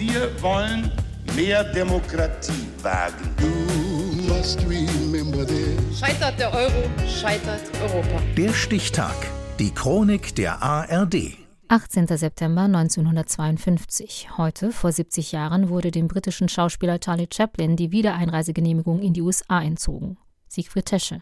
Wir wollen mehr Demokratie wagen. Scheitert der Euro, scheitert Europa. Der Stichtag. Die Chronik der ARD. 18. September 1952. Heute, vor 70 Jahren, wurde dem britischen Schauspieler Charlie Chaplin die Wiedereinreisegenehmigung in die USA entzogen. Siegfried Tesche.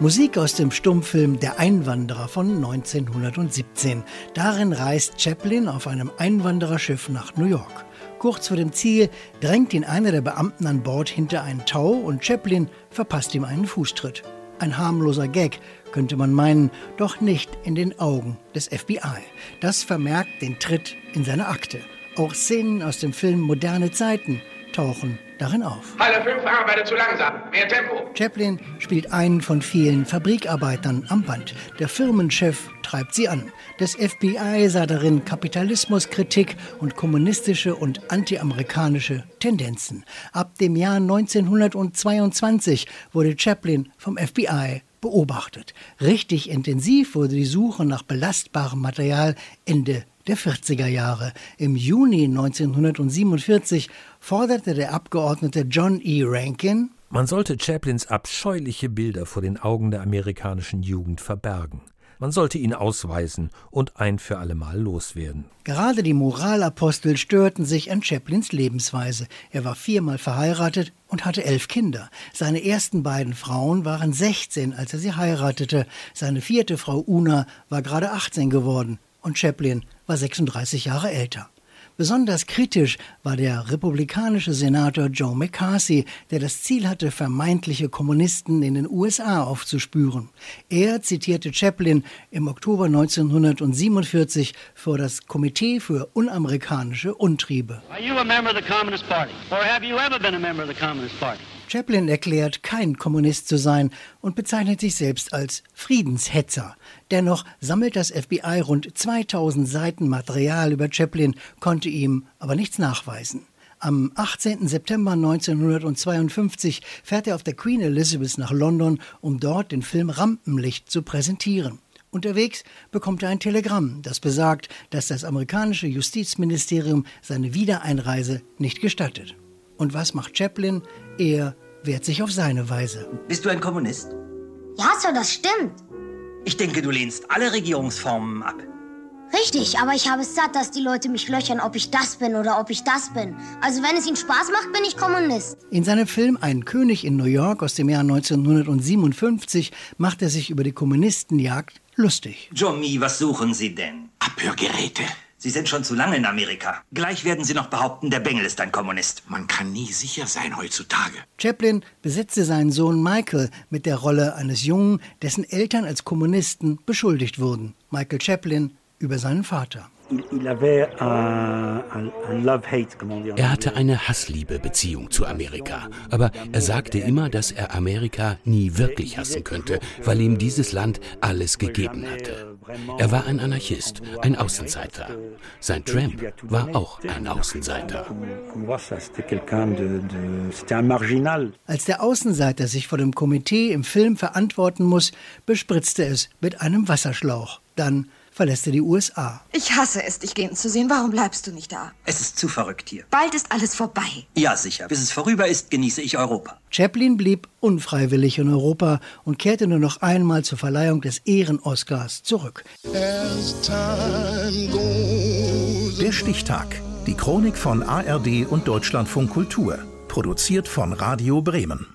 Musik aus dem Stummfilm Der Einwanderer von 1917. Darin reist Chaplin auf einem Einwandererschiff nach New York. Kurz vor dem Ziel drängt ihn einer der Beamten an Bord hinter einen Tau und Chaplin verpasst ihm einen Fußtritt. Ein harmloser Gag, könnte man meinen, doch nicht in den Augen des FBI. Das vermerkt den Tritt in seine Akte. Auch Szenen aus dem Film Moderne Zeiten tauchen darin auf. Halle 5 arbeitet zu langsam. Mehr Tempo. Chaplin spielt einen von vielen Fabrikarbeitern am Band. Der Firmenchef treibt sie an. Das FBI sah darin Kapitalismuskritik und kommunistische und antiamerikanische Tendenzen. Ab dem Jahr 1922 wurde Chaplin vom FBI beobachtet. Richtig intensiv wurde die Suche nach belastbarem Material Ende der 40er Jahre. Im Juni 1947 forderte der Abgeordnete John E. Rankin, man sollte Chaplins abscheuliche Bilder vor den Augen der amerikanischen Jugend verbergen. Man sollte ihn ausweisen und ein für allemal loswerden. Gerade die Moralapostel störten sich an Chaplins Lebensweise. Er war viermal verheiratet und hatte elf Kinder. Seine ersten beiden Frauen waren 16, als er sie heiratete. Seine vierte Frau Una war gerade 18 geworden und Chaplin war 36 Jahre älter. Besonders kritisch war der republikanische Senator Joe McCarthy, der das Ziel hatte, vermeintliche Kommunisten in den USA aufzuspüren. Er zitierte Chaplin im Oktober 1947 vor das Komitee für unamerikanische Untriebe. Are you a member of the Communist Party? Or have you ever been a member of the Communist Party? Chaplin erklärt, kein Kommunist zu sein und bezeichnet sich selbst als Friedenshetzer. Dennoch sammelt das FBI rund 2000 Seiten Material über Chaplin, konnte ihm aber nichts nachweisen. Am 18. September 1952 fährt er auf der Queen Elizabeth nach London, um dort den Film Rampenlicht zu präsentieren. Unterwegs bekommt er ein Telegramm, das besagt, dass das amerikanische Justizministerium seine Wiedereinreise nicht gestattet. Und was macht Chaplin? Er wehrt sich auf seine Weise. Bist du ein Kommunist? Ja, Sir, das stimmt. Ich denke, du lehnst alle Regierungsformen ab. Richtig, aber ich habe es satt, dass die Leute mich löchern, ob ich das bin oder ob ich das bin. Also wenn es ihnen Spaß macht, bin ich Kommunist. In seinem Film Ein König in New York aus dem Jahr 1957 macht er sich über die Kommunistenjagd lustig. Johnny, was suchen Sie denn? Abhörgeräte. Sie sind schon zu lange in Amerika. Gleich werden Sie noch behaupten, der Bengel ist ein Kommunist. Man kann nie sicher sein heutzutage. Chaplin besetzte seinen Sohn Michael mit der Rolle eines Jungen, dessen Eltern als Kommunisten beschuldigt wurden. Michael Chaplin über seinen Vater. Er hatte eine Hassliebe-Beziehung zu Amerika, aber er sagte immer, dass er Amerika nie wirklich hassen könnte, weil ihm dieses Land alles gegeben hatte. Er war ein Anarchist, ein Außenseiter. Sein Tramp war auch ein Außenseiter. Als der Außenseiter sich vor dem Komitee im Film verantworten muss, bespritzt er es mit einem Wasserschlauch. Dann verlässt er die USA. Ich hasse es, dich gehen zu sehen. Warum bleibst du nicht da? Es ist zu verrückt hier. Bald ist alles vorbei. Ja, sicher. Bis es vorüber ist, genieße ich Europa. Chaplin blieb unfreiwillig in Europa und kehrte nur noch einmal zur Verleihung des Ehren-Oscars zurück. Der Stichtag. Die Chronik von ARD und Deutschlandfunk Kultur. Produziert von Radio Bremen.